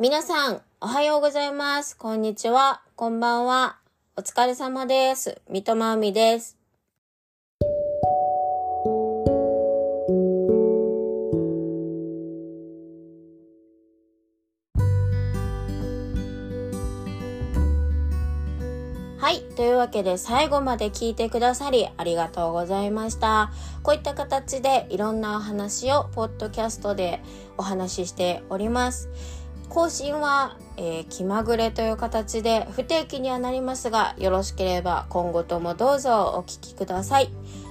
皆さん、おはようございます。こんにちは。こんばんは。お疲れ様です。三笘海です。はい。というわけで最後まで聞いてくださりありがとうございました。こういった形でいろんなお話をポッドキャストでお話ししております。更新は、えー気まぐれという形で不定期にはなりますが、よろしければ今後ともどうぞお聞きください。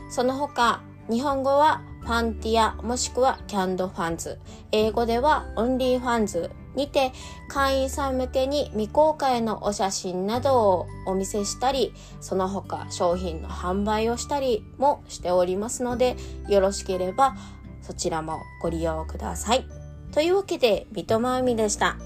その他、日本語はファンティアもしくはキャンドファンズ、英語ではオンリーファンズにて会員さん向けに未公開のお写真などをお見せしたり、その他商品の販売をしたりもしておりますので、よろしければそちらもご利用ください。というわけで、三笘海でした。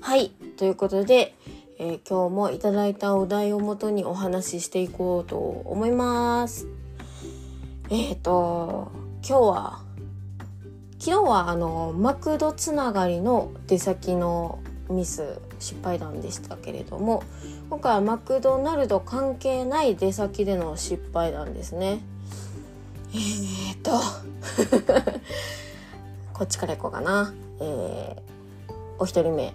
はい。ということで、えー今日もいただいたお題をもとにお話ししていこうと思います。えっ、と、今日は、昨日はあの、マクドつながりの出先のミス、失敗談でしたけれども、今回はマクドナルド関係ない出先での失敗談ですね。えー、っと、こっちからいこうかな。えーお一人目。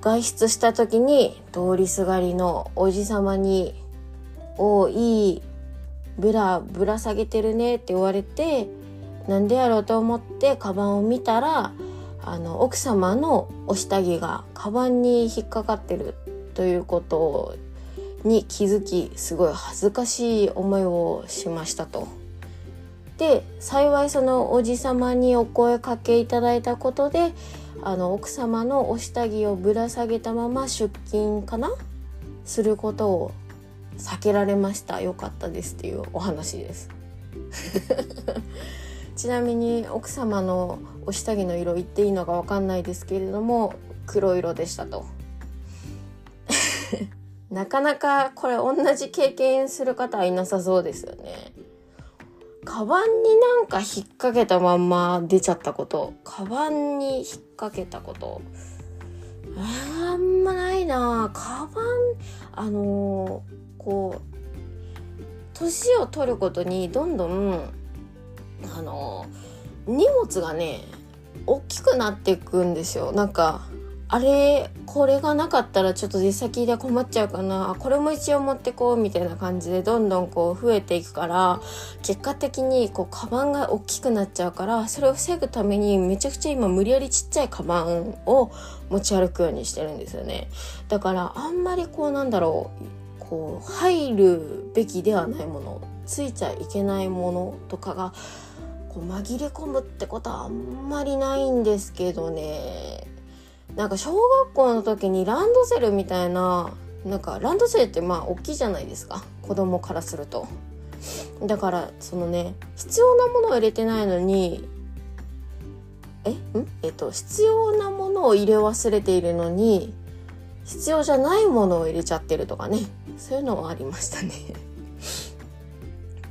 外出した時に通りすがりのおじさまに「おいいブラぶら下げてるね」って言われてなんでやろうと思ってカバンを見たらあの奥様のお下着がカバンに引っかかってるということに気づきすごい恥ずかしい思いをしましたと。で幸いそのおじさまにお声かけいただいたことであの奥様のお下着をぶら下げたまま出勤かな？することを避けられました。よかったですっていうお話です。ちなみに奥様のお下着の色言っていいのかわかんないですけれども黒色でしたと。なかなかこれ同じ経験する方はいなさそうですよね。カバンになんか引っ掛けたまんま出ちゃったこと。カバンに引っ掛けたこと。あんまないな。カバンあのーこう年を取ることにどんどんあの荷物がね大きくなっていくんですよ。なんかあれこれがなかったらちょっと出先で困っちゃうかな。あこれも一応持ってこうみたいな感じでどんどんこう増えていくから結果的にこうカバンが大きくなっちゃうからそれを防ぐためにめちゃくちゃ今無理やりちっちゃいカバンを持ち歩くようにしてるんですよね。だからあんまりこうなんだろうこう入るべきではないものついちゃいけないものとかがこう紛れ込むってことはあんまりないんですけどね。なんか小学校の時にランドセルみたいななんかランドセルってまあ大きいじゃないですか。子供からすると。だからそのね必要なものを入れてないのにえ？ん？えっと必要なものを入れ忘れているのに必要じゃないものを入れちゃってるとかね。そういうのはありましたね。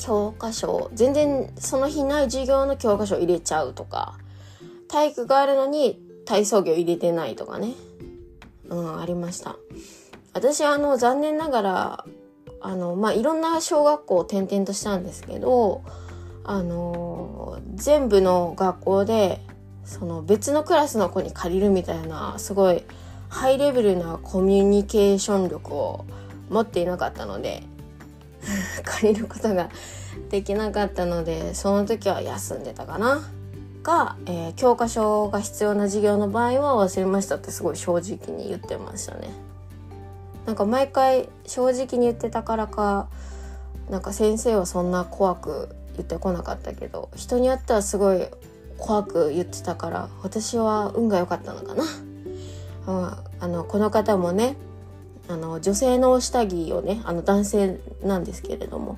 教科書。全然その日ない授業の教科書を入れちゃうとか。体育があるのに体操着を入れてないとかね。うんありました。私はあの残念ながらあのまあいろんな小学校を転々としたんですけどあの全部の学校でその別のクラスの子に借りるみたいなすごいハイレベルなコミュニケーション力を持っていなかったので借りることができなかったのでその時は休んでたかな。が、えー教科書が必要な授業の場合は忘れましたってすごい正直に言ってましたね。なんか毎回正直に言ってたからかなんか先生はそんな怖く言ってこなかったけど人によってはすごい怖く言ってたから私は運が良かったのかな、うん、あのこの方もねあの女性のお下着をねあの男性なんですけれども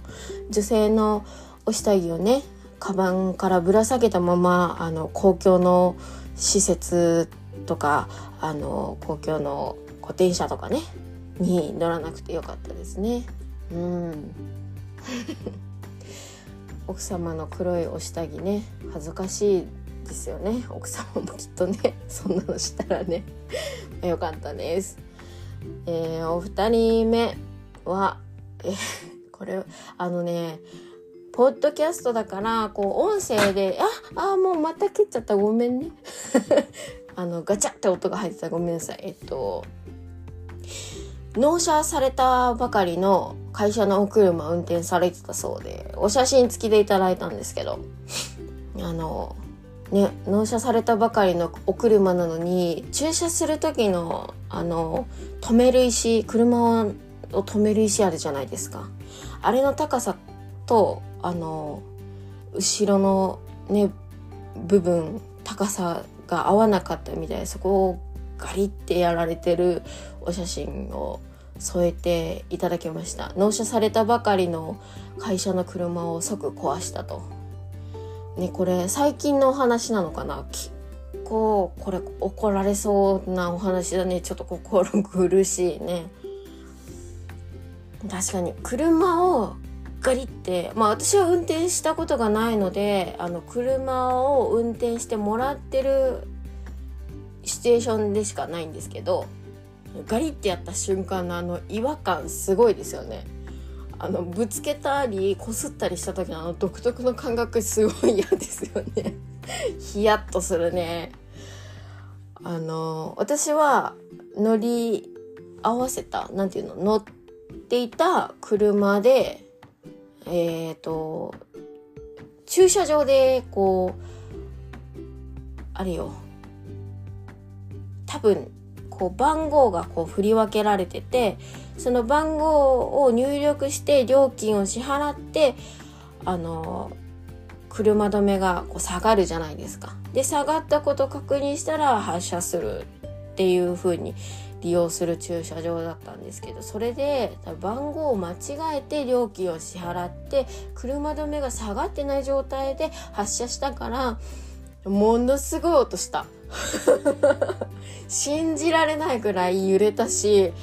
女性のお下着をねカバンからぶら下げたままあの公共の施設とかあの公共のこう電車とかねに乗らなくてよかったですね。うん。奥様の黒いお下着ね恥ずかしいですよね。奥様もきっとねそんなのしたらね。よかったです。えー、お二人目はえー、これあのねポッドキャストだからこう音声でああもうまた切っちゃった。ごめんね。あのガチャって音が入ってた。ごめんなさい。えっと納車されたばかりの会社のお車運転されてたそうでお写真付きでいただいたんですけどあのね納車されたばかりのお車なのに駐車する時のあの止める石車を止める石あるじゃないですか。あれの高さとあの後ろのね部分高さが合わなかったみたいでそこをガリってやられてるお写真を添えていただきました。納車されたばかりの会社の車を即壊したと。ねこれ最近のお話なのかな？結構これ怒られそうなお話だね。ちょっと心苦しいね。確かに。車をガリってまあ私は運転したことがないのであの車を運転してもらってるシチュエーションでしかないんですけどガリってやった瞬間のあの違和感すごいですよね。あのぶつけたりこすったりした時のあの独特の感覚すごい嫌ですよね。ヒヤッとするね。あの私は乗り合わせた何ていうの乗っていた車でえっ、ー、と駐車場でこうあれよ多分こう番号がこう振り分けられててその番号を入力して料金を支払ってあの車止めがこう下がるじゃないですか。で下がったこと確認したら発車するっていう風に利用する駐車場だったんですけどそれで番号を間違えて料金を支払って車止めが下がってない状態で発車したからものすごい音した 信じられないぐらい揺れたし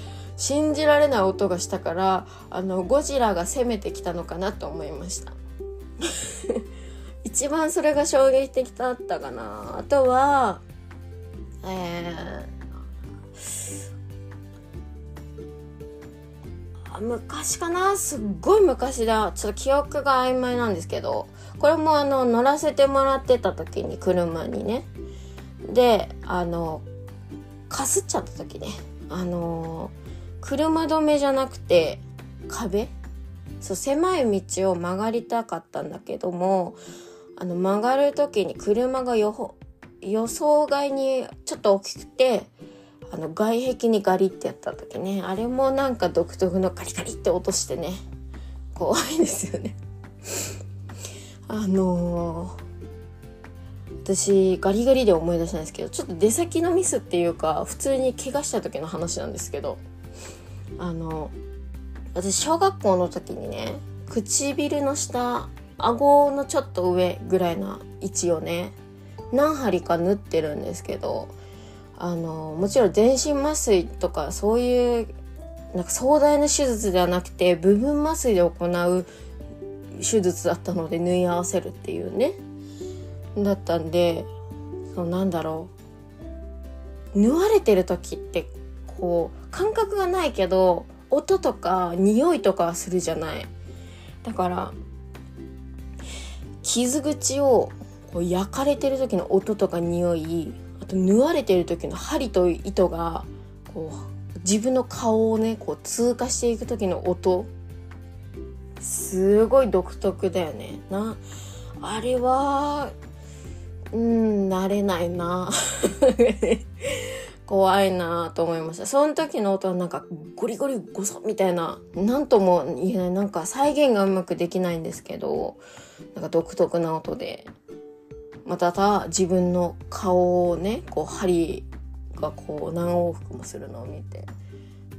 信じられない音がしたからあのゴジラが攻めてきたのかなと思いました。一番それが衝撃的だったかな。あとはえー、昔かな？すっごい昔だ。ちょっと記憶が曖昧なんですけど。これもあの乗らせてもらってた時に車にね。であのかすっちゃった時ね。あの車止めじゃなくて壁？そう狭い道を曲がりたかったんだけどもあの曲がる時に車が予想外にちょっと大きくてあの外壁にガリってやった時ねあれもなんか独特のガリガリって落としてね怖いですよね。あのー私ガリガリで思い出したんですけどちょっと出先のミスっていうか普通に怪我した時の話なんですけどあの私小学校の時にね唇の下顎のちょっと上ぐらいな位置をね何針か縫ってるんですけどあのもちろん全身麻酔とかそういうなんか壮大な手術ではなくて部分麻酔で行う手術だったので縫い合わせるっていうねだったんでそうなんだろう。縫われてる時ってこう感覚がないけど音とか匂いとかはするじゃない。だから傷口をこう焼かれてる時の音とか匂いあと縫われてる時の針と糸がこう自分の顔をねこう通過していく時の音。すごい独特だよね。なあれはうん慣れないな。怖いなと思いました。その時の音はなんかゴリゴリゴソみたいな何とも言えない。なんか再現がうまくできないんですけどなんか独特な音で。またた自分の顔をねこう針がこう何往復もするのを見て。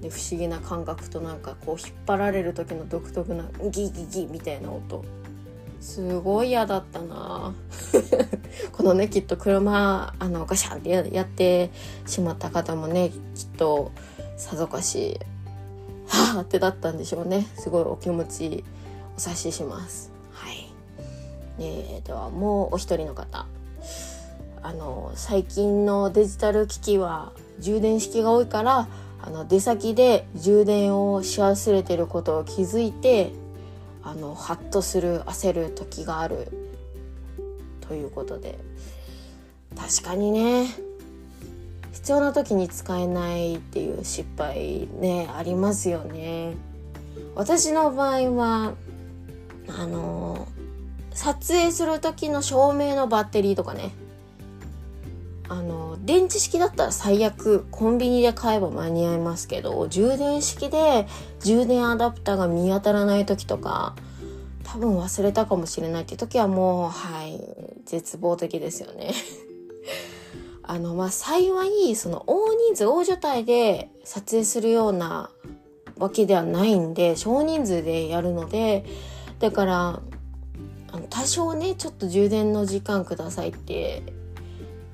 で不思議な感覚となんかこう引っ張られる時の独特なギギギみたいな音。すごい嫌だったな。このねきっと車あのガシャンってやってしまった方もねきっとさぞかしはあってだったんでしょうね。すごいお気持ちお察しします。はい。えー、ではもうお一人の方。あの最近のデジタル機器は充電式が多いからあの出先で充電をし忘れてることを気づいてあのハッとする焦る時があるということで。確かにね。必要な時に使えないっていう失敗ねありますよね。私の場合はあの撮影する時の照明のバッテリーとかね。あの電池式だったら最悪コンビニで買えば間に合いますけど充電式で充電アダプターが見当たらない時とか多分忘れたかもしれないって時はもうはい絶望的ですよね。あのまあ幸いその大人数大所帯で撮影するようなわけではないんで少人数でやるのでだからあの多少ねちょっと充電の時間くださいって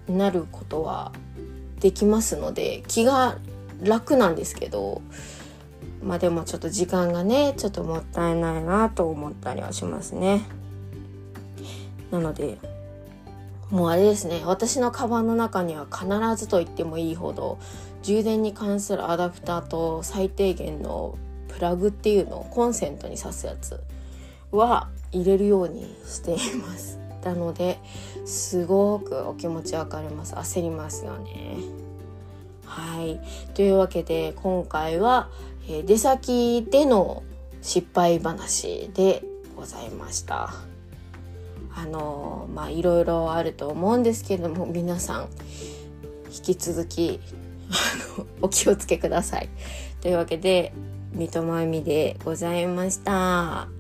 なることはできますので気が楽なんですけどまあでもちょっと時間がねちょっともったいないなと思ったりはしますね。なのでもうあれですね私のカバンの中には必ずと言ってもいいほど充電に関するアダプターと最低限のプラグっていうのをコンセントに挿すやつは入れるようにしています。たのですごくお気持ち分かります焦りますよね。はいというわけで今回は、えー、出先での失敗話でございました。あのまあいろいろあると思うんですけれども皆さん引き続きあのお気をつけください。というわけで三笘由美でございました。